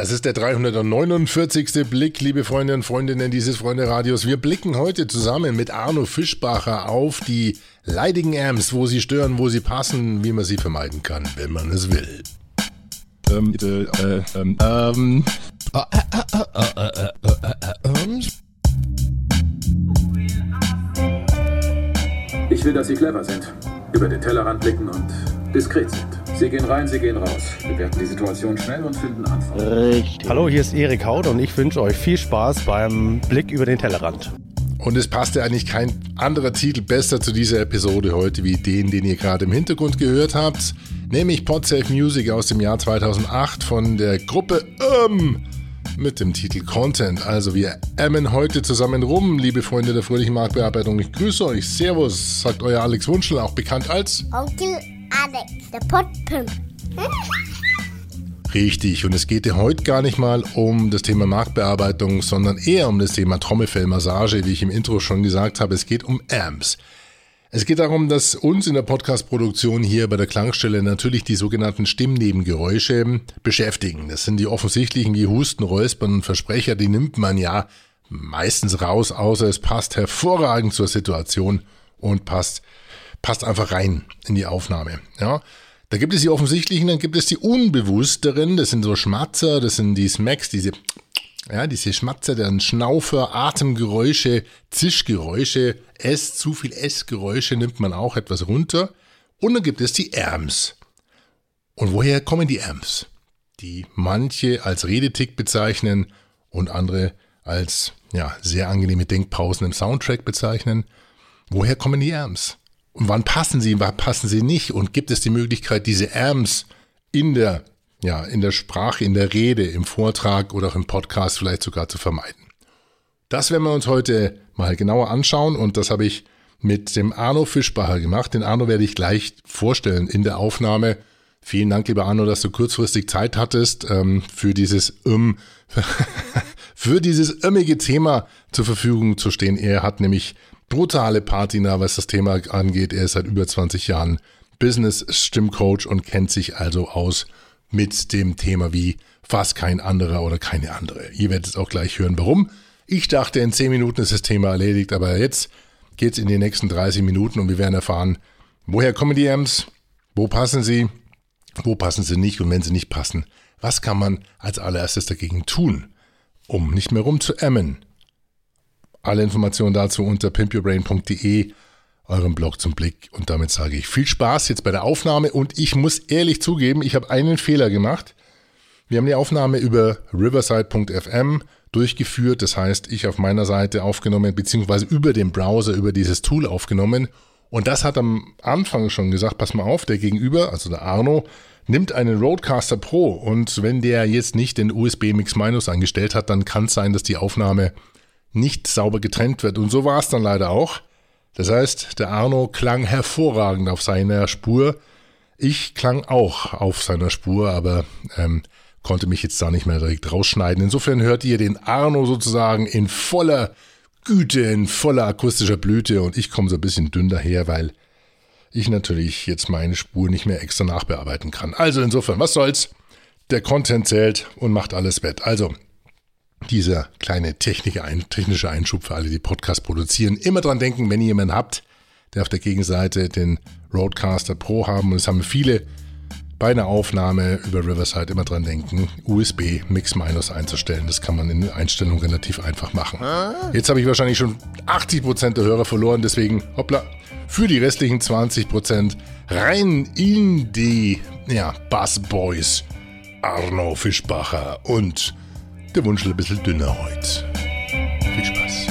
Das ist der 349. Blick, liebe Freunde und Freundinnen dieses Freunde-Radios. Wir blicken heute zusammen mit Arno Fischbacher auf die leidigen Amps, wo sie stören, wo sie passen, wie man sie vermeiden kann, wenn man es will. Ähm, äh, äh, ähm, ähm. Ich will, dass Sie clever sind, über den Tellerrand blicken und diskret sind. Sie gehen rein, Sie gehen raus. Bewerten die Situation schnell und finden Antworten. Richtig. Hallo, hier ist Erik Haut und ich wünsche euch viel Spaß beim Blick über den Tellerrand. Und es passte eigentlich kein anderer Titel besser zu dieser Episode heute wie den, den ihr gerade im Hintergrund gehört habt, nämlich Podsafe Music aus dem Jahr 2008 von der Gruppe ähm, mit dem Titel Content. Also wir ämmen heute zusammen rum, liebe Freunde der fröhlichen Marktbearbeitung. Ich grüße euch. Servus, sagt euer Alex Wunschel, auch bekannt als Onkel Alex, der Potpimp. Richtig, und es geht ja heute gar nicht mal um das Thema Marktbearbeitung, sondern eher um das Thema Trommelfellmassage, wie ich im Intro schon gesagt habe. Es geht um Amps. Es geht darum, dass uns in der Podcast-Produktion hier bei der Klangstelle natürlich die sogenannten Stimmnebengeräusche beschäftigen. Das sind die offensichtlichen wie Husten, Räuspern und Versprecher, die nimmt man ja meistens raus, außer es passt hervorragend zur Situation und passt, passt einfach rein in die Aufnahme. Ja. Da gibt es die offensichtlichen, dann gibt es die unbewussteren, das sind so Schmatzer, das sind die Smacks, diese, ja, diese Schmatzer, deren Schnaufer, Atemgeräusche, Zischgeräusche, S, zu viel S-Geräusche nimmt man auch etwas runter. Und dann gibt es die Amps. Und woher kommen die Amps? Die manche als Redetick bezeichnen und andere als, ja, sehr angenehme Denkpausen im Soundtrack bezeichnen. Woher kommen die Amps? Und wann passen sie, wann passen sie nicht? Und gibt es die Möglichkeit, diese Amps in der, ja, in der Sprache, in der Rede, im Vortrag oder auch im Podcast vielleicht sogar zu vermeiden? Das werden wir uns heute mal genauer anschauen und das habe ich mit dem Arno Fischbacher gemacht. Den Arno werde ich gleich vorstellen in der Aufnahme. Vielen Dank, lieber Arno, dass du kurzfristig Zeit hattest, ähm, für dieses ähm, für dieses ömmige Thema zur Verfügung zu stehen. Er hat nämlich brutale Patina, was das Thema angeht. Er ist seit über 20 Jahren Business-Stimmcoach und kennt sich also aus mit dem Thema wie fast kein anderer oder keine andere. Ihr werdet es auch gleich hören, warum. Ich dachte, in 10 Minuten ist das Thema erledigt, aber jetzt geht es in die nächsten 30 Minuten und wir werden erfahren, woher kommen die Amps, wo passen sie, wo passen sie nicht und wenn sie nicht passen, was kann man als allererstes dagegen tun, um nicht mehr rumzuämmen, alle Informationen dazu unter pimpyourbrain.de, eurem Blog zum Blick. Und damit sage ich viel Spaß jetzt bei der Aufnahme. Und ich muss ehrlich zugeben, ich habe einen Fehler gemacht. Wir haben die Aufnahme über riverside.fm durchgeführt. Das heißt, ich auf meiner Seite aufgenommen, beziehungsweise über den Browser, über dieses Tool aufgenommen. Und das hat am Anfang schon gesagt, pass mal auf, der Gegenüber, also der Arno, nimmt einen Roadcaster Pro. Und wenn der jetzt nicht den USB Mix Minus eingestellt hat, dann kann es sein, dass die Aufnahme nicht sauber getrennt wird. Und so war es dann leider auch. Das heißt, der Arno klang hervorragend auf seiner Spur. Ich klang auch auf seiner Spur, aber ähm, konnte mich jetzt da nicht mehr direkt rausschneiden. Insofern hört ihr den Arno sozusagen in voller Güte, in voller akustischer Blüte und ich komme so ein bisschen dünn daher, weil ich natürlich jetzt meine Spur nicht mehr extra nachbearbeiten kann. Also insofern, was soll's? Der Content zählt und macht alles wett. Also, dieser kleine technische Einschub für alle, die Podcast produzieren. Immer dran denken, wenn ihr jemanden habt, der auf der Gegenseite den Roadcaster Pro haben, und es haben viele bei einer Aufnahme über Riverside immer dran denken, USB Mix Minus einzustellen. Das kann man in der Einstellung relativ einfach machen. Jetzt habe ich wahrscheinlich schon 80% der Hörer verloren, deswegen hoppla, für die restlichen 20% rein in die ja, Bass Boys Arno Fischbacher und der Wunsch ein bisschen dünner heute. Viel Spaß.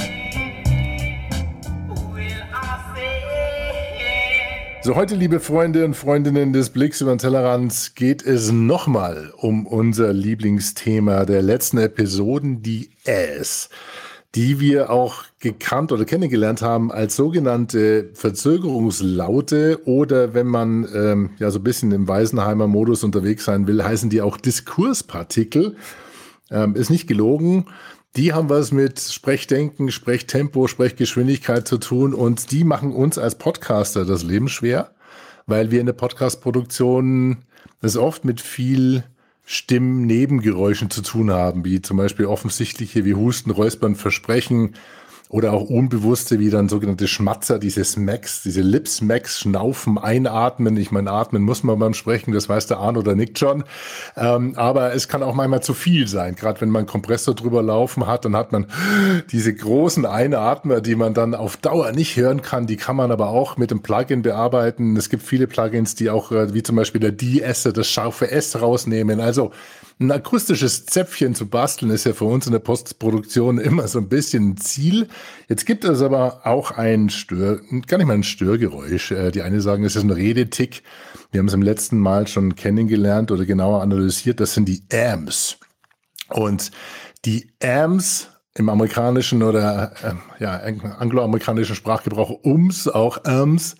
So, heute, liebe Freunde und Freundinnen des Blicks über den Tellerrand, geht es nochmal um unser Lieblingsthema der letzten Episoden, die S, die wir auch gekannt oder kennengelernt haben als sogenannte Verzögerungslaute oder wenn man ähm, ja so ein bisschen im Weisenheimer Modus unterwegs sein will, heißen die auch Diskurspartikel. Ähm, ist nicht gelogen. Die haben was mit Sprechdenken, Sprechtempo, Sprechgeschwindigkeit zu tun und die machen uns als Podcaster das Leben schwer, weil wir in der Podcast-Produktion es oft mit viel Stimmnebengeräuschen zu tun haben, wie zum Beispiel offensichtliche wie Husten, Räuspern, Versprechen, oder auch unbewusste wie dann sogenannte Schmatzer, diese Smacks, diese Lip-Smacks, Schnaufen, Einatmen. Ich meine, atmen muss man beim Sprechen, das weiß der Arno oder Nick schon. Ähm, aber es kann auch manchmal zu viel sein. Gerade wenn man einen Kompressor drüber laufen hat, dann hat man diese großen Einatmer, die man dann auf Dauer nicht hören kann. Die kann man aber auch mit dem Plugin bearbeiten. Es gibt viele Plugins, die auch, äh, wie zum Beispiel der DS, das scharfe S rausnehmen. Also ein akustisches Zäpfchen zu basteln ist ja für uns in der Postproduktion immer so ein bisschen ein Ziel. Jetzt gibt es aber auch ein Stör, gar nicht mal ein Störgeräusch. Äh, die eine sagen, es ist ein Redetick. Wir haben es im letzten Mal schon kennengelernt oder genauer analysiert. Das sind die AMs. Und die AMs im amerikanischen oder äh, ja, angloamerikanischen Sprachgebrauch ums, auch AMs,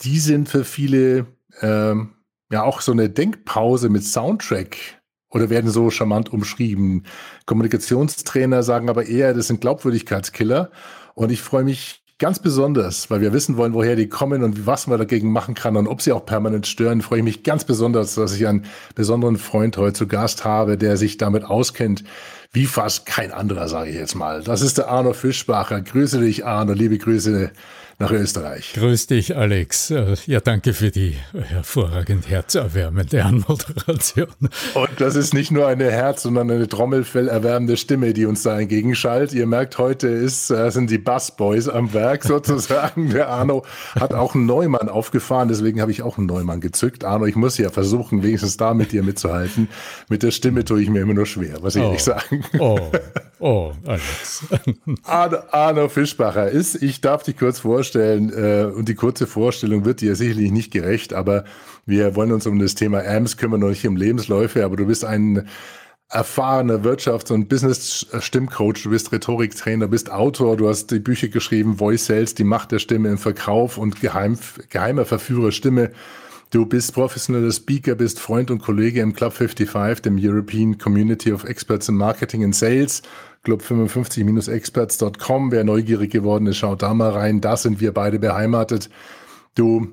die sind für viele ähm, ja auch so eine Denkpause mit Soundtrack oder werden so charmant umschrieben. Kommunikationstrainer sagen aber eher, das sind Glaubwürdigkeitskiller. Und ich freue mich ganz besonders, weil wir wissen wollen, woher die kommen und was man dagegen machen kann und ob sie auch permanent stören, freue ich mich ganz besonders, dass ich einen besonderen Freund heute zu Gast habe, der sich damit auskennt, wie fast kein anderer, sage ich jetzt mal. Das ist der Arno Fischbacher. Grüße dich, Arno. Liebe Grüße nach Österreich. Grüß dich, Alex. Äh, ja, danke für die hervorragend herzerwärmende Anmoderation. Und das ist nicht nur eine Herz, sondern eine trommelfellerwärmende Stimme, die uns da entgegenschallt. Ihr merkt, heute ist, äh, sind die Bassboys am Werk sozusagen. Der Arno hat auch einen Neumann aufgefahren, deswegen habe ich auch einen Neumann gezückt. Arno, ich muss ja versuchen, wenigstens da mit dir mitzuhalten. Mit der Stimme tue ich mir immer nur schwer, was ich oh. nicht sagen. Oh, oh, Alex. Arno, Arno Fischbacher ist, ich darf dich kurz vorstellen, vorstellen, äh, und die kurze Vorstellung wird dir sicherlich nicht gerecht, aber wir wollen uns um das Thema AMS kümmern und nicht um Lebensläufe, aber du bist ein erfahrener Wirtschafts- und Business-Stimmcoach, du bist Rhetoriktrainer, bist Autor, du hast die Bücher geschrieben, Voice Sales, die Macht der Stimme im Verkauf und Geheim, geheimer Verführer Stimme. Du bist professioneller Speaker, bist Freund und Kollege im Club 55, dem European Community of Experts in Marketing and Sales club55-experts.com. Wer neugierig geworden ist, schaut da mal rein. Da sind wir beide beheimatet. Du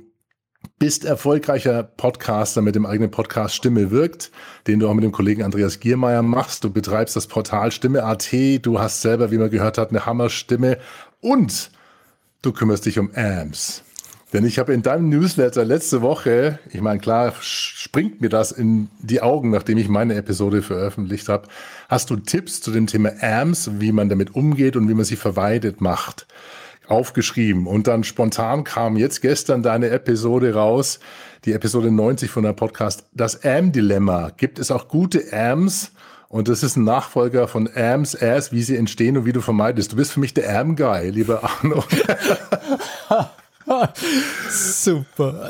bist erfolgreicher Podcaster mit dem eigenen Podcast Stimme wirkt, den du auch mit dem Kollegen Andreas Giermeier machst. Du betreibst das Portal Stimme.at. Du hast selber, wie man gehört hat, eine Hammerstimme und du kümmerst dich um AMS. Denn ich habe in deinem Newsletter letzte Woche, ich meine, klar springt mir das in die Augen, nachdem ich meine Episode veröffentlicht habe, hast du Tipps zu dem Thema AMS, wie man damit umgeht und wie man sie verweidet macht, aufgeschrieben. Und dann spontan kam jetzt gestern deine Episode raus, die Episode 90 von der Podcast, das AM-Dilemma. Gibt es auch gute AMs? Und das ist ein Nachfolger von AMs, As, wie sie entstehen und wie du vermeidest. Du bist für mich der AM-Guy, lieber Arno. Super.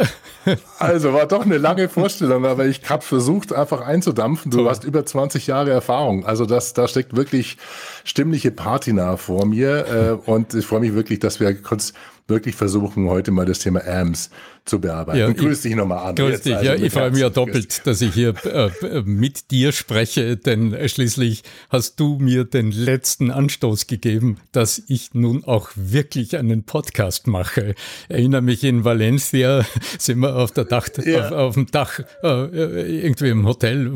Also war doch eine lange Vorstellung, aber ich habe versucht, einfach einzudampfen. Du hast über 20 Jahre Erfahrung. Also das, da steckt wirklich stimmliche Patina vor mir. Äh, und ich freue mich wirklich, dass wir kurz wirklich versuchen, heute mal das Thema AMS zu bearbeiten. Ja, grüß dich nochmal an. Grüß dich, also ja, ich freue mich ja doppelt, dass ich hier äh, mit dir spreche, denn schließlich hast du mir den letzten Anstoß gegeben, dass ich nun auch wirklich einen Podcast mache. Ich erinnere mich in Valencia, sind wir auf, der Dach, ja. auf, auf, dem Dach, äh, irgendwie im Hotel,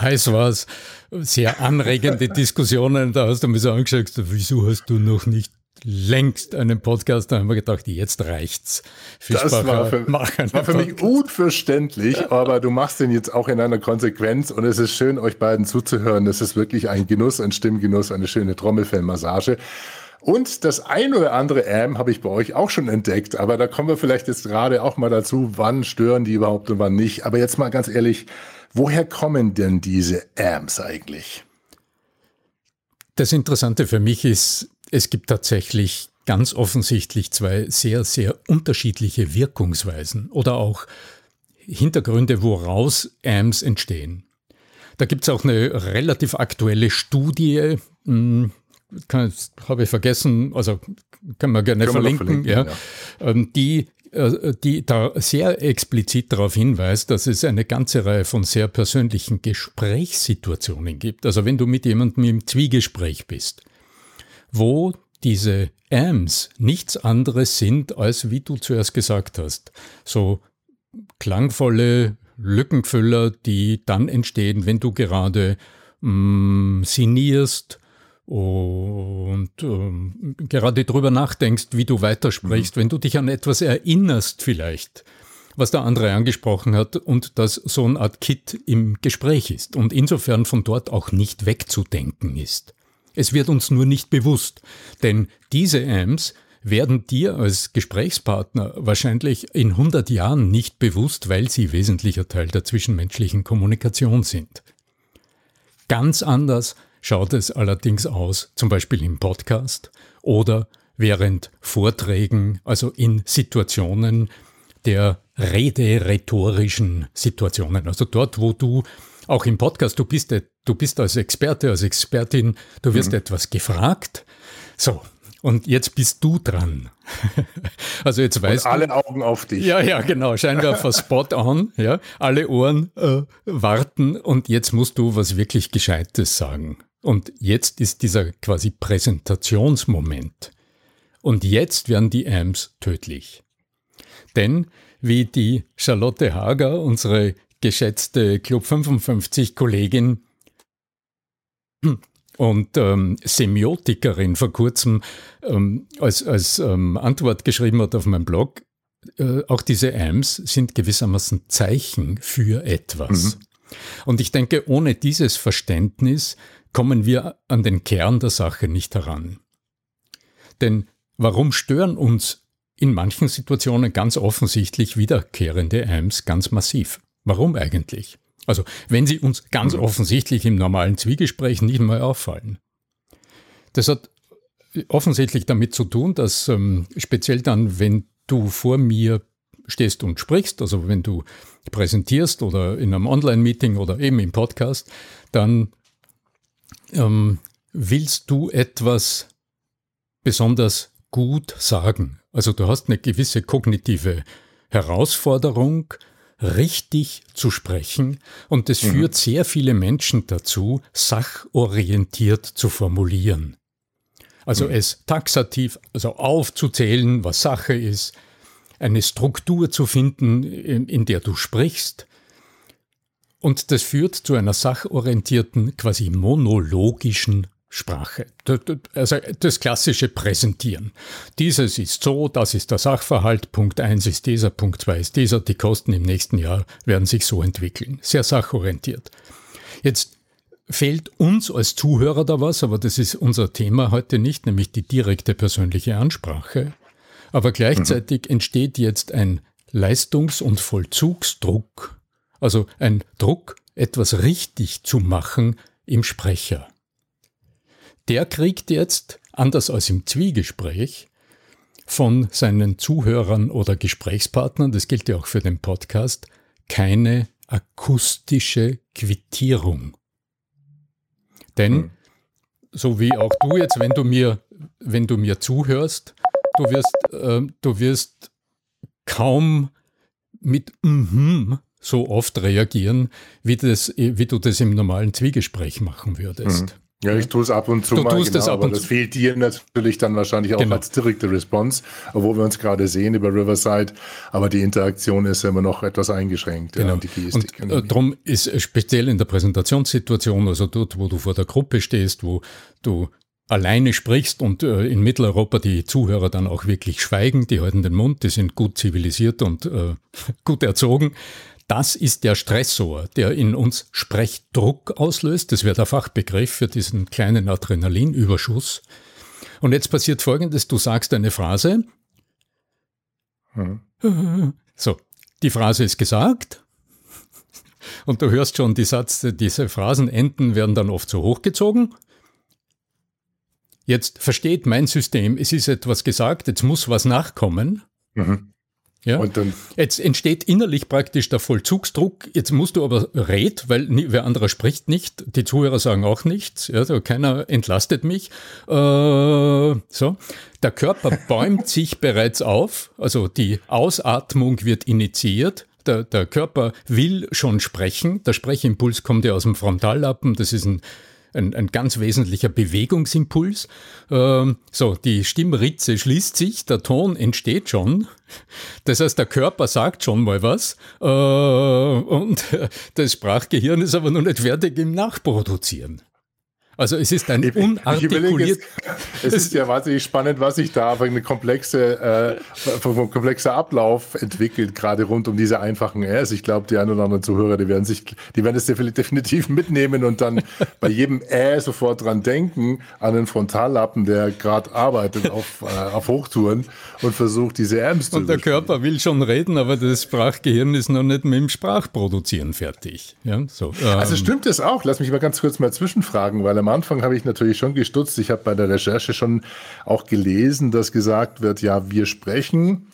heiß war es, sehr anregende Diskussionen, da hast du mir so angeschaut, wieso hast du noch nicht längst einen Podcast, da haben wir gedacht, jetzt reicht's. das war für, war für mich unverständlich, aber du machst den jetzt auch in einer Konsequenz und es ist schön, euch beiden zuzuhören. Es ist wirklich ein Genuss, ein Stimmgenuss, eine schöne Trommelfellmassage. Und das ein oder andere AM habe ich bei euch auch schon entdeckt, aber da kommen wir vielleicht jetzt gerade auch mal dazu, wann stören die überhaupt und wann nicht. Aber jetzt mal ganz ehrlich, woher kommen denn diese AMs eigentlich? Das Interessante für mich ist, es gibt tatsächlich ganz offensichtlich zwei sehr, sehr unterschiedliche Wirkungsweisen oder auch Hintergründe, woraus AMs entstehen. Da gibt es auch eine relativ aktuelle Studie, hm, habe ich vergessen, also kann man gerne verlinken, verlinken, ja, ja. Ähm, die, äh, die da sehr explizit darauf hinweist, dass es eine ganze Reihe von sehr persönlichen Gesprächssituationen gibt. Also wenn du mit jemandem im Zwiegespräch bist, wo diese Ams nichts anderes sind, als wie du zuerst gesagt hast, so klangvolle Lückenfüller, die dann entstehen, wenn du gerade mh, mm, sinnierst und ähm, gerade drüber nachdenkst, wie du weitersprichst, mhm. wenn du dich an etwas erinnerst vielleicht, was der andere angesprochen hat und das so eine Art Kit im Gespräch ist und insofern von dort auch nicht wegzudenken ist. Es wird uns nur nicht bewusst, denn diese Amps werden dir als Gesprächspartner wahrscheinlich in 100 Jahren nicht bewusst, weil sie wesentlicher Teil der zwischenmenschlichen Kommunikation sind. Ganz anders schaut es allerdings aus, zum Beispiel im Podcast oder während Vorträgen, also in Situationen der rede-rhetorischen Situationen. Also dort, wo du auch im Podcast, du bist, du bist als Experte, als Expertin, du wirst mhm. etwas gefragt. So, und jetzt bist du dran. also jetzt weißt und alle du, Augen auf dich. Ja, ja, genau. Scheinwerfer spot on. Ja, alle Ohren äh, warten und jetzt musst du was wirklich Gescheites sagen. Und jetzt ist dieser quasi Präsentationsmoment. Und jetzt werden die Amps tödlich. Denn wie die Charlotte Hager, unsere geschätzte Club 55 Kollegin, und ähm, Semiotikerin vor kurzem ähm, als, als ähm, Antwort geschrieben hat auf meinem Blog, äh, auch diese AMS sind gewissermaßen Zeichen für etwas. Mhm. Und ich denke, ohne dieses Verständnis kommen wir an den Kern der Sache nicht heran. Denn warum stören uns in manchen Situationen ganz offensichtlich wiederkehrende AMS ganz massiv? Warum eigentlich? Also wenn sie uns ganz mhm. offensichtlich im normalen Zwiegespräch nicht mal auffallen. Das hat offensichtlich damit zu tun, dass ähm, speziell dann, wenn du vor mir stehst und sprichst, also wenn du präsentierst oder in einem Online-Meeting oder eben im Podcast, dann ähm, willst du etwas besonders gut sagen. Also du hast eine gewisse kognitive Herausforderung, richtig zu sprechen und es mhm. führt sehr viele Menschen dazu, sachorientiert zu formulieren. Also mhm. es taxativ, also aufzuzählen, was Sache ist, eine Struktur zu finden, in, in der du sprichst. Und das führt zu einer sachorientierten, quasi monologischen Sprache. Also das klassische Präsentieren. Dieses ist so, das ist der Sachverhalt, Punkt 1 ist dieser, Punkt 2 ist dieser, die Kosten im nächsten Jahr werden sich so entwickeln. Sehr sachorientiert. Jetzt fehlt uns als Zuhörer da was, aber das ist unser Thema heute nicht, nämlich die direkte persönliche Ansprache. Aber gleichzeitig mhm. entsteht jetzt ein Leistungs- und Vollzugsdruck, also ein Druck, etwas richtig zu machen im Sprecher der kriegt jetzt, anders als im Zwiegespräch, von seinen Zuhörern oder Gesprächspartnern, das gilt ja auch für den Podcast, keine akustische Quittierung. Denn, hm. so wie auch du jetzt, wenn du mir, wenn du mir zuhörst, du wirst, äh, du wirst kaum mit mhm so oft reagieren, wie, das, wie du das im normalen Zwiegespräch machen würdest. Mhm. Ja, ich tue es ab und zu du mal, tust genau, aber das fehlt dir natürlich dann wahrscheinlich auch genau. als direkte Response, obwohl wir uns gerade sehen über Riverside, aber die Interaktion ist immer noch etwas eingeschränkt. Genau. Ja, die Gestik, und äh, darum ist speziell in der Präsentationssituation, also dort, wo du vor der Gruppe stehst, wo du alleine sprichst und äh, in Mitteleuropa die Zuhörer dann auch wirklich schweigen, die halten den Mund, die sind gut zivilisiert und äh, gut erzogen, das ist der Stressor, der in uns Sprechdruck auslöst. Das wäre der Fachbegriff für diesen kleinen Adrenalinüberschuss. Und jetzt passiert Folgendes, du sagst eine Phrase. Hm. So, die Phrase ist gesagt. Und du hörst schon, die Satz, diese Phrasenenden werden dann oft so hochgezogen. Jetzt versteht mein System, es ist etwas gesagt, jetzt muss was nachkommen. Mhm. Ja? Jetzt entsteht innerlich praktisch der Vollzugsdruck. Jetzt musst du aber red, weil wer anderer spricht nicht. Die Zuhörer sagen auch nichts. Ja, also keiner entlastet mich. Äh, so. Der Körper bäumt sich bereits auf. Also die Ausatmung wird initiiert. Der, der Körper will schon sprechen. Der Sprechimpuls kommt ja aus dem Frontallappen. Das ist ein ein, ein ganz wesentlicher Bewegungsimpuls. Ähm, so, die Stimmritze schließt sich, der Ton entsteht schon. Das heißt, der Körper sagt schon mal was äh, und das Sprachgehirn ist aber noch nicht fertig im Nachproduzieren. Also es ist ein unartikuliert. Es ist ja wahnsinnig spannend, was sich da für eine komplexe, äh, ein komplexer Ablauf entwickelt, gerade rund um diese einfachen Rs. Ich glaube, die ein oder anderen Zuhörer, die werden sich, die werden es definitiv mitnehmen und dann bei jedem Ä sofort dran denken, an den Frontallappen, der gerade arbeitet auf, äh, auf Hochtouren und versucht, diese Ms zu Und der Körper will schon reden, aber das Sprachgehirn ist noch nicht mit dem Sprachproduzieren fertig. Ja, so, also ähm. Also stimmt es auch? Lass mich mal ganz kurz mal zwischenfragen, weil am Anfang habe ich natürlich schon gestutzt. Ich habe bei der Recherche schon auch gelesen, dass gesagt wird, ja, wir sprechen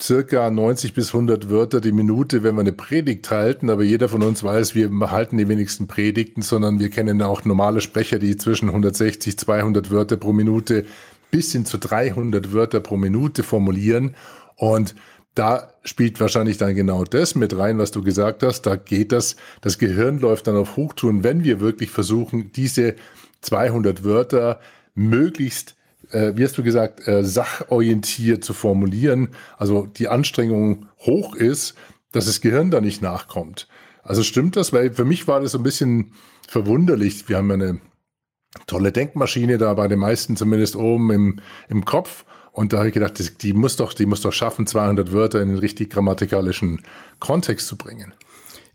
circa 90 bis 100 Wörter die Minute, wenn wir eine Predigt halten. Aber jeder von uns weiß, wir halten die wenigsten Predigten, sondern wir kennen auch normale Sprecher, die zwischen 160, 200 Wörter pro Minute bis hin zu 300 Wörter pro Minute formulieren. Und da spielt wahrscheinlich dann genau das mit rein, was du gesagt hast. Da geht das, das Gehirn läuft dann auf Hochtouren, wenn wir wirklich versuchen, diese 200 Wörter möglichst, äh, wie hast du gesagt, äh, sachorientiert zu formulieren. Also die Anstrengung hoch ist, dass das Gehirn da nicht nachkommt. Also stimmt das? Weil für mich war das so ein bisschen verwunderlich. Wir haben eine tolle Denkmaschine da bei den meisten zumindest oben im, im Kopf. Und da habe ich gedacht, die muss doch, die muss doch schaffen, 200 Wörter in den richtig grammatikalischen Kontext zu bringen.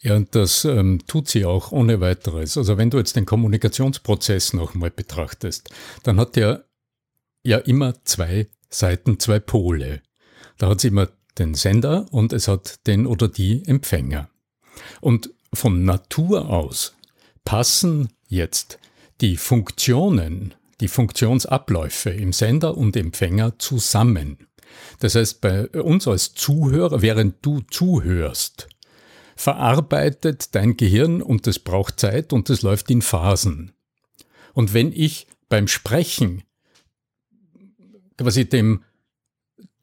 Ja, und das ähm, tut sie auch ohne weiteres. Also wenn du jetzt den Kommunikationsprozess nochmal betrachtest, dann hat der ja immer zwei Seiten, zwei Pole. Da hat sie immer den Sender und es hat den oder die Empfänger. Und von Natur aus passen jetzt die Funktionen die Funktionsabläufe im Sender und Empfänger zusammen. Das heißt, bei uns als Zuhörer, während du zuhörst, verarbeitet dein Gehirn und das braucht Zeit und das läuft in Phasen. Und wenn ich beim Sprechen quasi dem,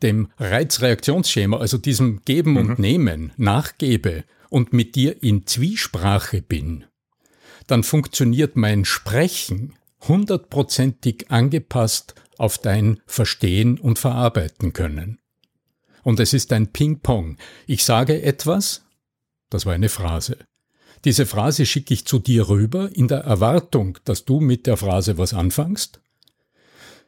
dem Reizreaktionsschema, also diesem Geben mhm. und Nehmen, nachgebe und mit dir in Zwiesprache bin, dann funktioniert mein Sprechen hundertprozentig angepasst auf dein Verstehen und Verarbeiten können. Und es ist ein Ping-Pong. Ich sage etwas, das war eine Phrase. Diese Phrase schicke ich zu dir rüber in der Erwartung, dass du mit der Phrase was anfängst.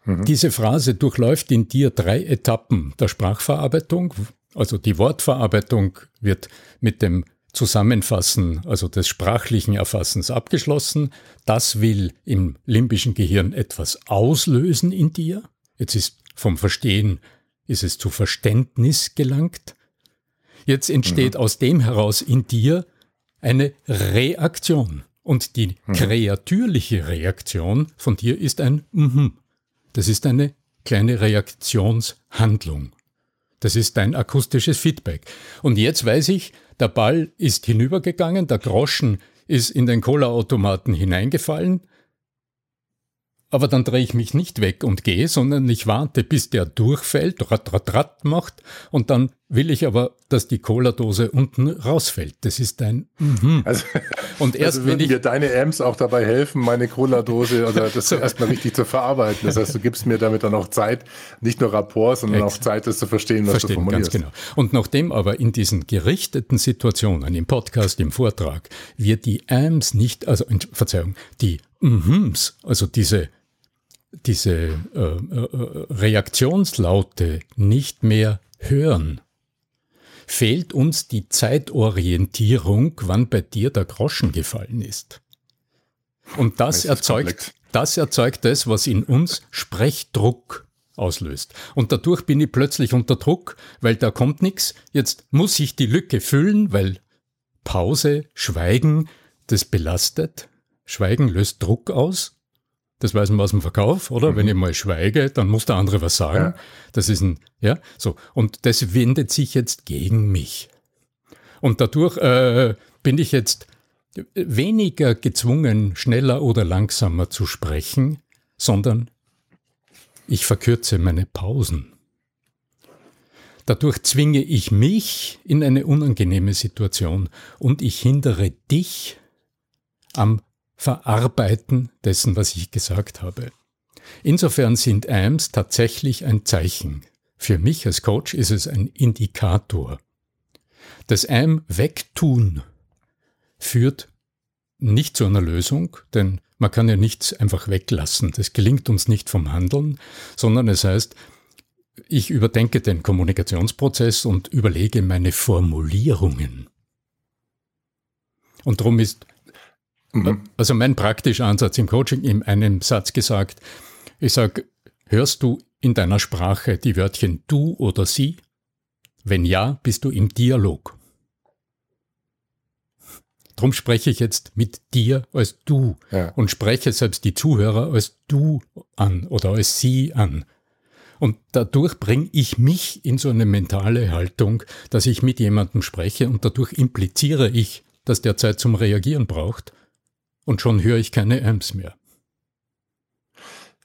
Mhm. Diese Phrase durchläuft in dir drei Etappen der Sprachverarbeitung. Also die Wortverarbeitung wird mit dem Zusammenfassen, also des sprachlichen Erfassens abgeschlossen. Das will im limbischen Gehirn etwas auslösen in dir. Jetzt ist vom Verstehen, ist es zu Verständnis gelangt. Jetzt entsteht mhm. aus dem heraus in dir eine Reaktion. Und die mhm. kreatürliche Reaktion von dir ist ein Mhm. Das ist eine kleine Reaktionshandlung. Das ist dein akustisches Feedback. Und jetzt weiß ich, der Ball ist hinübergegangen, der Groschen ist in den Cola-Automaten hineingefallen, aber dann drehe ich mich nicht weg und gehe, sondern ich warte, bis der durchfällt, rat, rat, rat macht und dann will ich aber, dass die Cola-Dose unten rausfällt. Das ist ein mhm. Also, und erst also wenn ich mir deine Amps auch dabei helfen, meine Cola-Dose oder das so. erstmal richtig zu verarbeiten. Das heißt, du gibst mir damit dann auch Zeit, nicht nur Rapport, sondern Ex auch Zeit, das zu verstehen, was verstehen, du formulierst. Ganz genau. Und nachdem aber in diesen gerichteten Situationen, im Podcast, im Vortrag, wir die Amps nicht, also Verzeihung, die Mhms, also diese diese äh, äh, Reaktionslaute nicht mehr hören, fehlt uns die Zeitorientierung, wann bei dir der Groschen gefallen ist. Und das, das erzeugt, das erzeugt das, was in uns Sprechdruck auslöst. Und dadurch bin ich plötzlich unter Druck, weil da kommt nichts. Jetzt muss ich die Lücke füllen, weil Pause, Schweigen, das belastet. Schweigen löst Druck aus. Das weiß man aus dem Verkauf, oder? Mhm. Wenn ich mal schweige, dann muss der andere was sagen. Ja. Das ist ein, ja, so. Und das wendet sich jetzt gegen mich. Und dadurch äh, bin ich jetzt weniger gezwungen, schneller oder langsamer zu sprechen, sondern ich verkürze meine Pausen. Dadurch zwinge ich mich in eine unangenehme Situation und ich hindere dich am Verarbeiten dessen, was ich gesagt habe. Insofern sind AMs tatsächlich ein Zeichen. Für mich als Coach ist es ein Indikator. Das AM wegtun führt nicht zu einer Lösung, denn man kann ja nichts einfach weglassen. Das gelingt uns nicht vom Handeln, sondern es heißt, ich überdenke den Kommunikationsprozess und überlege meine Formulierungen. Und darum ist, mhm. also mein praktischer Ansatz im Coaching in einem Satz gesagt, ich sage, hörst du in deiner Sprache die Wörtchen du oder sie? Wenn ja, bist du im Dialog. Drum spreche ich jetzt mit dir als du ja. und spreche selbst die Zuhörer als du an oder als sie an. Und dadurch bringe ich mich in so eine mentale Haltung, dass ich mit jemandem spreche und dadurch impliziere ich, dass der Zeit zum Reagieren braucht und schon höre ich keine Amps mehr.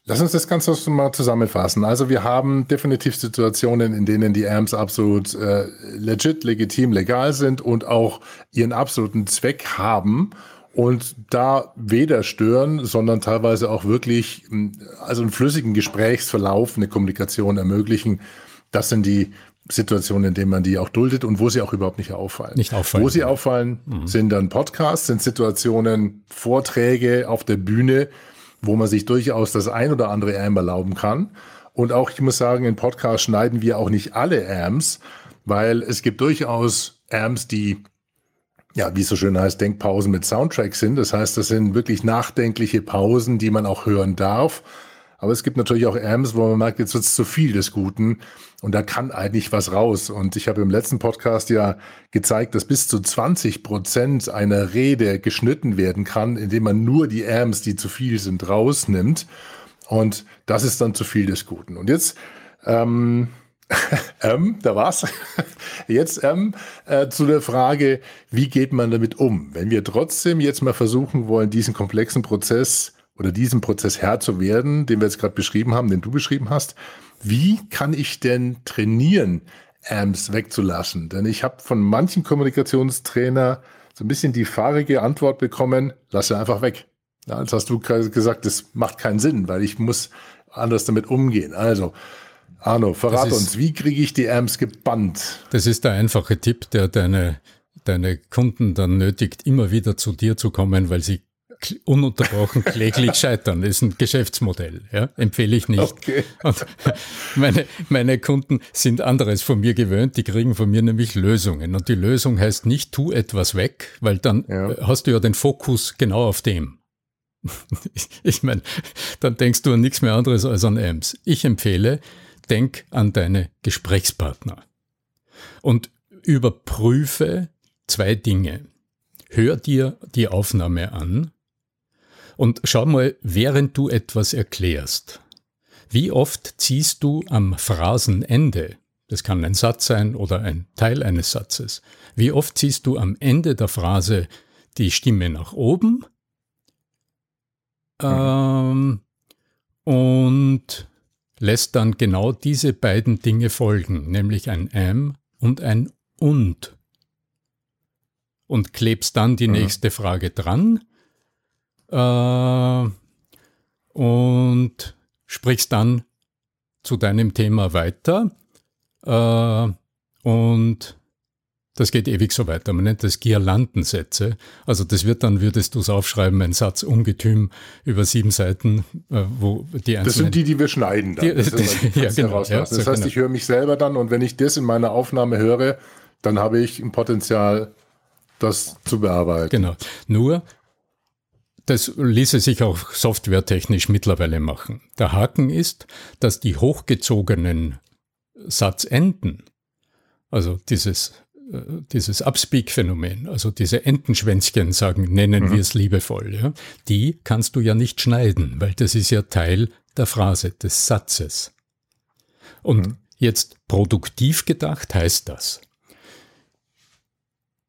Lass uns das Ganze mal zusammenfassen. Also wir haben definitiv Situationen, in denen die AMPs absolut äh, legit, legitim, legal sind und auch ihren absoluten Zweck haben und da weder stören, sondern teilweise auch wirklich also einen flüssigen Gesprächsverlauf, eine Kommunikation ermöglichen. Das sind die Situationen, in denen man die auch duldet und wo sie auch überhaupt nicht auffallen. Nicht auffallen. Wo sie auffallen, mhm. sind dann Podcasts, sind Situationen, Vorträge auf der Bühne, wo man sich durchaus das ein oder andere AM erlauben kann. Und auch, ich muss sagen, in Podcasts schneiden wir auch nicht alle AMs, weil es gibt durchaus AMs, die, ja, wie es so schön heißt, Denkpausen mit Soundtrack sind. Das heißt, das sind wirklich nachdenkliche Pausen, die man auch hören darf. Aber es gibt natürlich auch AMs, wo man merkt, jetzt wird es zu viel des Guten und da kann eigentlich was raus. Und ich habe im letzten Podcast ja gezeigt, dass bis zu 20 Prozent einer Rede geschnitten werden kann, indem man nur die AMs, die zu viel sind, rausnimmt. Und das ist dann zu viel des Guten. Und jetzt, ähm, ähm, da war's. Jetzt ähm, äh, zu der Frage, wie geht man damit um? Wenn wir trotzdem jetzt mal versuchen wollen, diesen komplexen Prozess oder diesem Prozess Herr zu werden, den wir jetzt gerade beschrieben haben, den du beschrieben hast. Wie kann ich denn trainieren, Amps wegzulassen? Denn ich habe von manchen Kommunikationstrainer so ein bisschen die fahrige Antwort bekommen, lass er einfach weg. Ja, jetzt hast du gesagt, das macht keinen Sinn, weil ich muss anders damit umgehen. Also, Arno, verrat ist, uns, wie kriege ich die Amps gebannt? Das ist der einfache Tipp, der deine, deine Kunden dann nötigt, immer wieder zu dir zu kommen, weil sie ununterbrochen kläglich scheitern. Das ist ein Geschäftsmodell, ja? empfehle ich nicht. Okay. Und meine, meine Kunden sind anderes von mir gewöhnt, die kriegen von mir nämlich Lösungen. Und die Lösung heißt nicht, tu etwas weg, weil dann ja. hast du ja den Fokus genau auf dem. ich meine, dann denkst du an nichts mehr anderes als an AMS. Ich empfehle, denk an deine Gesprächspartner und überprüfe zwei Dinge. Hör dir die Aufnahme an und schau mal, während du etwas erklärst, wie oft ziehst du am Phrasenende, das kann ein Satz sein oder ein Teil eines Satzes, wie oft ziehst du am Ende der Phrase die Stimme nach oben ähm, und lässt dann genau diese beiden Dinge folgen, nämlich ein am und ein und. Und klebst dann die mhm. nächste Frage dran äh, und sprichst dann zu deinem Thema weiter. Äh, und das geht ewig so weiter. Man nennt das Girlandensätze. Also das wird dann, würdest du es aufschreiben, ein Satz ungetüm über sieben Seiten, äh, wo die einzelnen... Das sind die, die wir schneiden dann. Die, das, das, ja, genau, ja, das heißt, genau. ich höre mich selber dann und wenn ich das in meiner Aufnahme höre, dann habe ich ein Potenzial, das zu bearbeiten. Genau. Nur das ließe sich auch softwaretechnisch mittlerweile machen. Der Haken ist, dass die hochgezogenen Satzenden, also dieses, äh, dieses Upspeak-Phänomen, also diese Entenschwänzchen sagen, nennen mhm. wir es liebevoll, ja, die kannst du ja nicht schneiden, weil das ist ja Teil der Phrase, des Satzes. Und mhm. jetzt produktiv gedacht heißt das,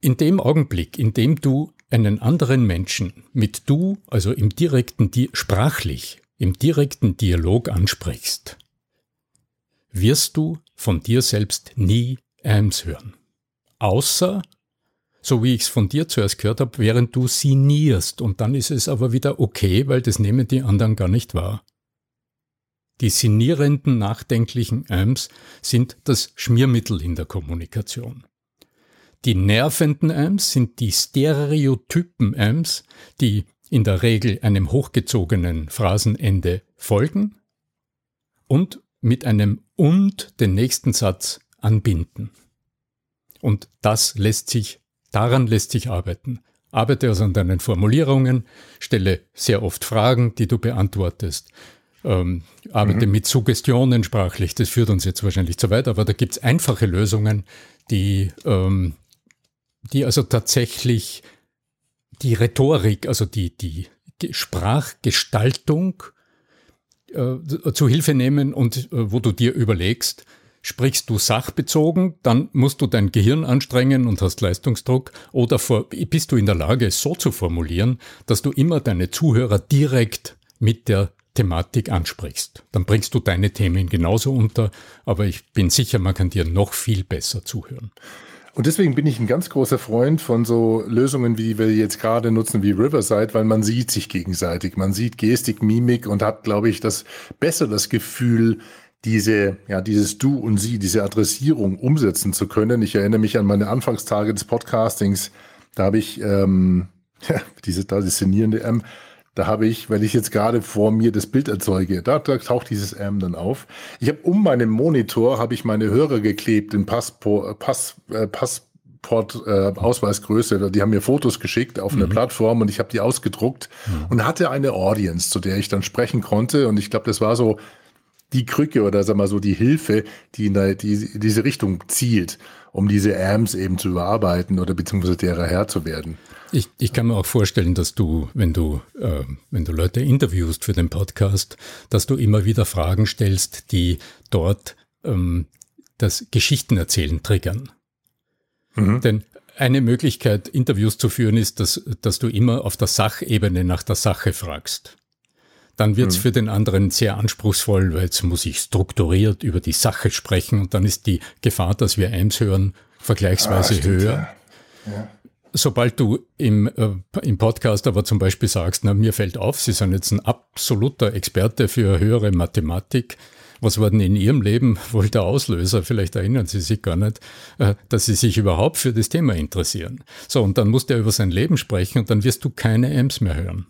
in dem Augenblick, in dem du einen anderen Menschen mit du, also im direkten, sprachlich, im direkten Dialog ansprichst, wirst du von dir selbst nie Ams hören. Außer so wie ich es von dir zuerst gehört habe, während du sinnierst. Und dann ist es aber wieder okay, weil das nehmen die anderen gar nicht wahr. Die sinnierenden, nachdenklichen Ams sind das Schmiermittel in der Kommunikation. Die nervenden Ams sind die stereotypen Ams, die in der Regel einem hochgezogenen Phrasenende folgen und mit einem und den nächsten Satz anbinden. Und das lässt sich, daran lässt sich arbeiten. Arbeite also an deinen Formulierungen, stelle sehr oft Fragen, die du beantwortest. Ähm, arbeite mhm. mit Suggestionen sprachlich, das führt uns jetzt wahrscheinlich zu weit, aber da gibt es einfache Lösungen, die, ähm, die also tatsächlich die Rhetorik, also die, die Sprachgestaltung äh, zu Hilfe nehmen und äh, wo du dir überlegst, Sprichst du sachbezogen, dann musst du dein Gehirn anstrengen und hast Leistungsdruck oder vor, bist du in der Lage, es so zu formulieren, dass du immer deine Zuhörer direkt mit der Thematik ansprichst. Dann bringst du deine Themen genauso unter, aber ich bin sicher, man kann dir noch viel besser zuhören. Und deswegen bin ich ein ganz großer Freund von so Lösungen, wie wir jetzt gerade nutzen, wie Riverside, weil man sieht sich gegenseitig. Man sieht Gestik, Mimik und hat, glaube ich, das besser das Gefühl, diese, ja, dieses Du und Sie, diese Adressierung umsetzen zu können. Ich erinnere mich an meine Anfangstage des Podcastings. Da habe ich ähm, diese, da das szenierende M, da habe ich, weil ich jetzt gerade vor mir das Bild erzeuge, da, da taucht dieses M dann auf. Ich habe um meinen Monitor habe ich meine Hörer geklebt in Passport, Pass, äh, Passport äh, Ausweisgröße. Die haben mir Fotos geschickt auf eine mhm. Plattform und ich habe die ausgedruckt mhm. und hatte eine Audience, zu der ich dann sprechen konnte. Und ich glaube, das war so die Krücke oder sag mal so die Hilfe, die in, der, die in diese Richtung zielt, um diese AMs eben zu überarbeiten oder beziehungsweise derer Herr zu werden. Ich, ich kann mir auch vorstellen, dass du, wenn du, äh, wenn du Leute interviewst für den Podcast, dass du immer wieder Fragen stellst, die dort ähm, das Geschichtenerzählen triggern. Mhm. Denn eine Möglichkeit, Interviews zu führen, ist, dass, dass du immer auf der Sachebene nach der Sache fragst dann wird es mhm. für den anderen sehr anspruchsvoll, weil jetzt muss ich strukturiert über die Sache sprechen und dann ist die Gefahr, dass wir Eins hören, vergleichsweise ah, höher. Ja. Ja. Sobald du im, äh, im Podcast aber zum Beispiel sagst, na, mir fällt auf, Sie sind jetzt ein absoluter Experte für höhere Mathematik, was war denn in Ihrem Leben wohl der Auslöser? Vielleicht erinnern Sie sich gar nicht, äh, dass Sie sich überhaupt für das Thema interessieren. So, und dann muss der über sein Leben sprechen und dann wirst du keine Ems mehr hören.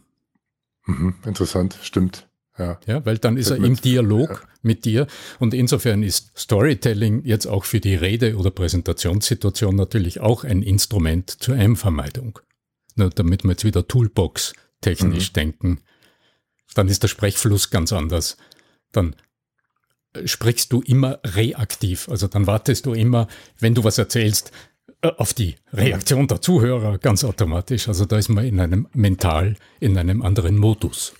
Mhm, interessant, stimmt. Ja. ja, weil dann ist er im Dialog ja. mit dir und insofern ist Storytelling jetzt auch für die Rede- oder Präsentationssituation natürlich auch ein Instrument zur M-Vermeidung. Damit wir jetzt wieder Toolbox technisch mhm. denken, dann ist der Sprechfluss ganz anders. Dann äh, sprichst du immer reaktiv, also dann wartest du immer, wenn du was erzählst, äh, auf die Reaktion der Zuhörer ganz automatisch. Also da ist man in einem mental, in einem anderen Modus.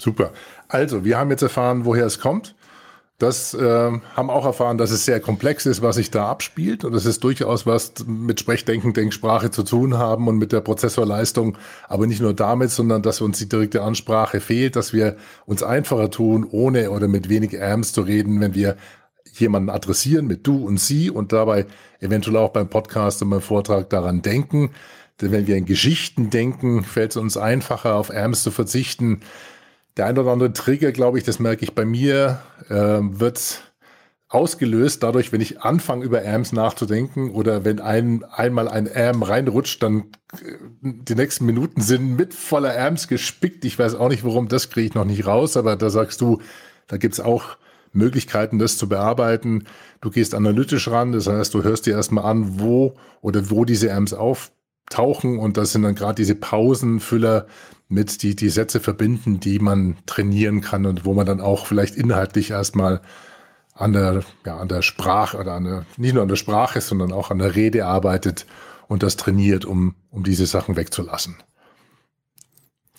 Super. Also, wir haben jetzt erfahren, woher es kommt. Das äh, haben auch erfahren, dass es sehr komplex ist, was sich da abspielt und dass es durchaus was mit Sprechdenken, Denksprache zu tun haben und mit der Prozessorleistung. Aber nicht nur damit, sondern dass uns die direkte Ansprache fehlt, dass wir uns einfacher tun, ohne oder mit wenig Amps zu reden, wenn wir jemanden adressieren mit du und sie und dabei eventuell auch beim Podcast und beim Vortrag daran denken. Denn wenn wir in Geschichten denken, fällt es uns einfacher, auf Amps zu verzichten. Der ein oder andere Trigger, glaube ich, das merke ich bei mir, äh, wird ausgelöst dadurch, wenn ich anfange, über Amps nachzudenken oder wenn ein, einmal ein Am reinrutscht, dann äh, die nächsten Minuten sind mit voller Amps gespickt. Ich weiß auch nicht, warum, das kriege ich noch nicht raus, aber da sagst du, da gibt es auch Möglichkeiten, das zu bearbeiten. Du gehst analytisch ran, das heißt, du hörst dir erstmal an, wo oder wo diese Amps auftauchen und das sind dann gerade diese Pausenfüller mit, die die Sätze verbinden, die man trainieren kann und wo man dann auch vielleicht inhaltlich erstmal an der, ja, an der Sprache oder an der, nicht nur an der Sprache, sondern auch an der Rede arbeitet und das trainiert, um, um diese Sachen wegzulassen.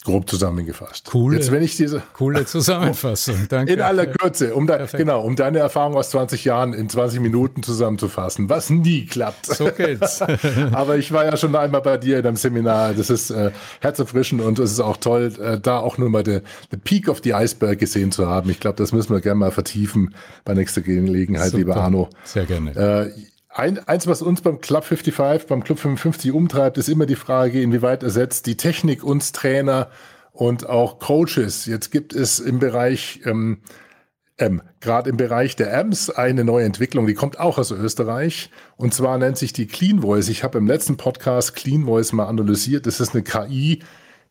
Grob zusammengefasst. Coole, Jetzt, wenn ich diese coole Zusammenfassung. Danke. In aller Kürze, um, da, genau, um deine Erfahrung aus 20 Jahren in 20 Minuten zusammenzufassen, was nie klappt. So geht's. Aber ich war ja schon einmal bei dir in einem Seminar. Das ist äh, herzerfrischend und es ist auch toll, äh, da auch nur mal den Peak of the Iceberg gesehen zu haben. Ich glaube, das müssen wir gerne mal vertiefen bei nächster Gelegenheit, Super. lieber Arno. Sehr gerne. Äh, Ein, eins, was uns beim Club 55, beim Club 55 umtreibt, ist immer die Frage, inwieweit ersetzt die Technik uns Trainer und auch Coaches. Jetzt gibt es im Bereich, ähm, ähm, gerade im Bereich der Amps eine neue Entwicklung, die kommt auch aus Österreich. Und zwar nennt sich die Clean Voice. Ich habe im letzten Podcast Clean Voice mal analysiert. Das ist eine KI,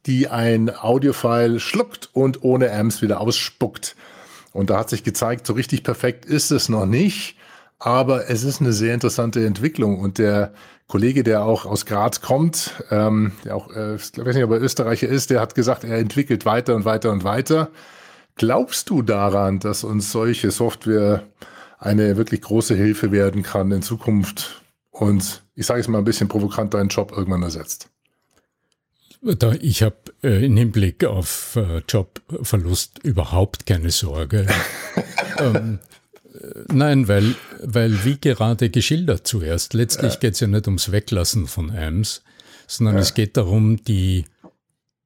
die ein Audiofile schluckt und ohne Amps wieder ausspuckt. Und da hat sich gezeigt, so richtig perfekt ist es noch nicht. Aber es ist eine sehr interessante Entwicklung und der Kollege, der auch aus Graz kommt, ähm, der auch, äh, ich weiß nicht, ob er Österreicher ist, der hat gesagt, er entwickelt weiter und weiter und weiter. Glaubst du daran, dass uns solche Software eine wirklich große Hilfe werden kann in Zukunft und ich sage es mal ein bisschen provokant, deinen Job irgendwann ersetzt? Da, ich habe äh, im Hinblick auf äh, Jobverlust überhaupt keine Sorge. ähm, Nein, weil, weil wie gerade geschildert zuerst, letztlich ja. geht es ja nicht ums Weglassen von AMS, sondern ja. es geht darum, die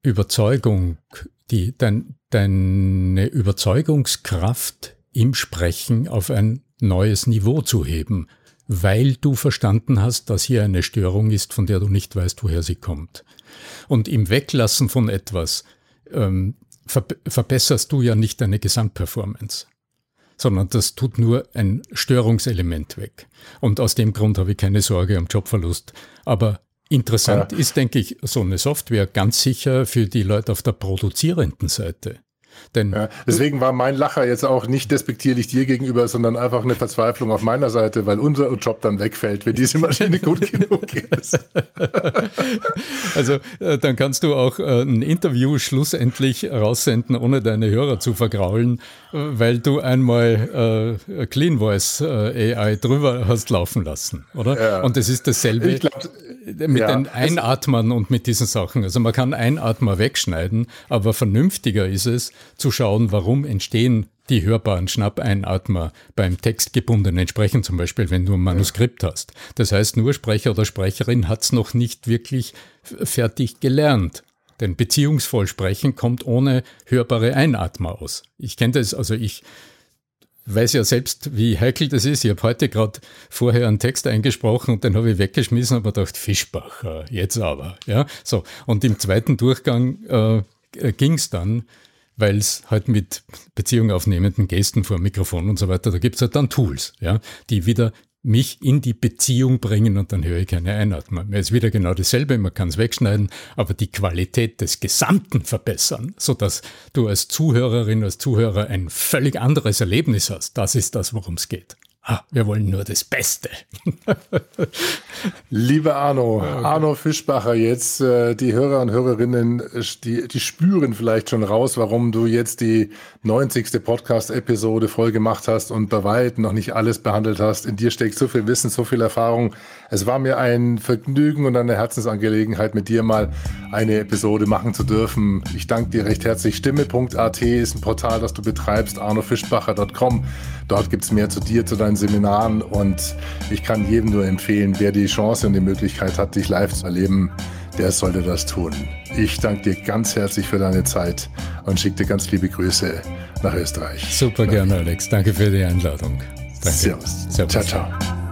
Überzeugung, die, dein, deine Überzeugungskraft im Sprechen auf ein neues Niveau zu heben, weil du verstanden hast, dass hier eine Störung ist, von der du nicht weißt, woher sie kommt. Und im Weglassen von etwas ähm, ver verbesserst du ja nicht deine Gesamtperformance sondern das tut nur ein Störungselement weg. Und aus dem Grund habe ich keine Sorge am Jobverlust. Aber interessant ja. ist, denke ich, so eine Software ganz sicher für die Leute auf der produzierenden Seite. Denn ja, deswegen war mein Lacher jetzt auch nicht despektierlich dir gegenüber, sondern einfach eine Verzweiflung auf meiner Seite, weil unser Job dann wegfällt, wenn diese Maschine gut genug ist. also äh, dann kannst du auch äh, ein Interview schlussendlich raussenden, ohne deine Hörer zu vergraulen, äh, weil du einmal äh, Clean Voice äh, AI drüber hast laufen lassen, oder? Ja. Und es ist dasselbe ich glaub, mit ja, den Einatmern und mit diesen Sachen. Also man kann Einatmer wegschneiden, aber vernünftiger ist es, zu schauen, warum entstehen die hörbaren Schnappeinatmer beim textgebundenen Sprechen, zum Beispiel, wenn du ein Manuskript ja. hast. Das heißt, nur Sprecher oder Sprecherin hat es noch nicht wirklich fertig gelernt. Denn beziehungsvoll sprechen kommt ohne hörbare Einatmer aus. Ich kenne das, also ich weiß ja selbst, wie heikel das ist. Ich habe heute gerade vorher einen Text eingesprochen und den habe ich weggeschmissen mir gedacht, Fischbach, jetzt aber. Ja, so. Und im zweiten Durchgang äh, ging es dann weil es halt mit Beziehung aufnehmenden Gästen vor Mikrofon und so weiter, da gibt's halt dann Tools, ja, die wieder mich in die Beziehung bringen und dann höre ich keine Einatmung. Es ist wieder genau dasselbe, man kann es wegschneiden, aber die Qualität des Gesamten verbessern, sodass du als Zuhörerin, als Zuhörer ein völlig anderes Erlebnis hast. Das ist das, worum es geht. Ah, wir wollen nur das Beste. Lieber Arno, okay. Arno Fischbacher, jetzt äh, die Hörer und Hörerinnen, die, die spüren vielleicht schon raus, warum du jetzt die 90. Podcast-Episode voll gemacht hast und bei weitem noch nicht alles behandelt hast. In dir steckt so viel Wissen, so viel Erfahrung. Es war mir ein Vergnügen und eine Herzensangelegenheit, mit dir mal eine Episode machen zu dürfen. Ich danke dir recht herzlich. Stimme.at ist ein Portal, das du betreibst, arnofischbacher.com. Dort gibt's mehr zu dir, zu deinen Seminaren und ich kann jedem nur empfehlen, wer die Chance und die Möglichkeit hat, dich live zu erleben, der sollte das tun. Ich danke dir ganz herzlich für deine Zeit und schicke dir ganz liebe Grüße nach Österreich. Super gerne, Alex. Danke für die Einladung. Danke. Servus. Servus. Ciao, ciao.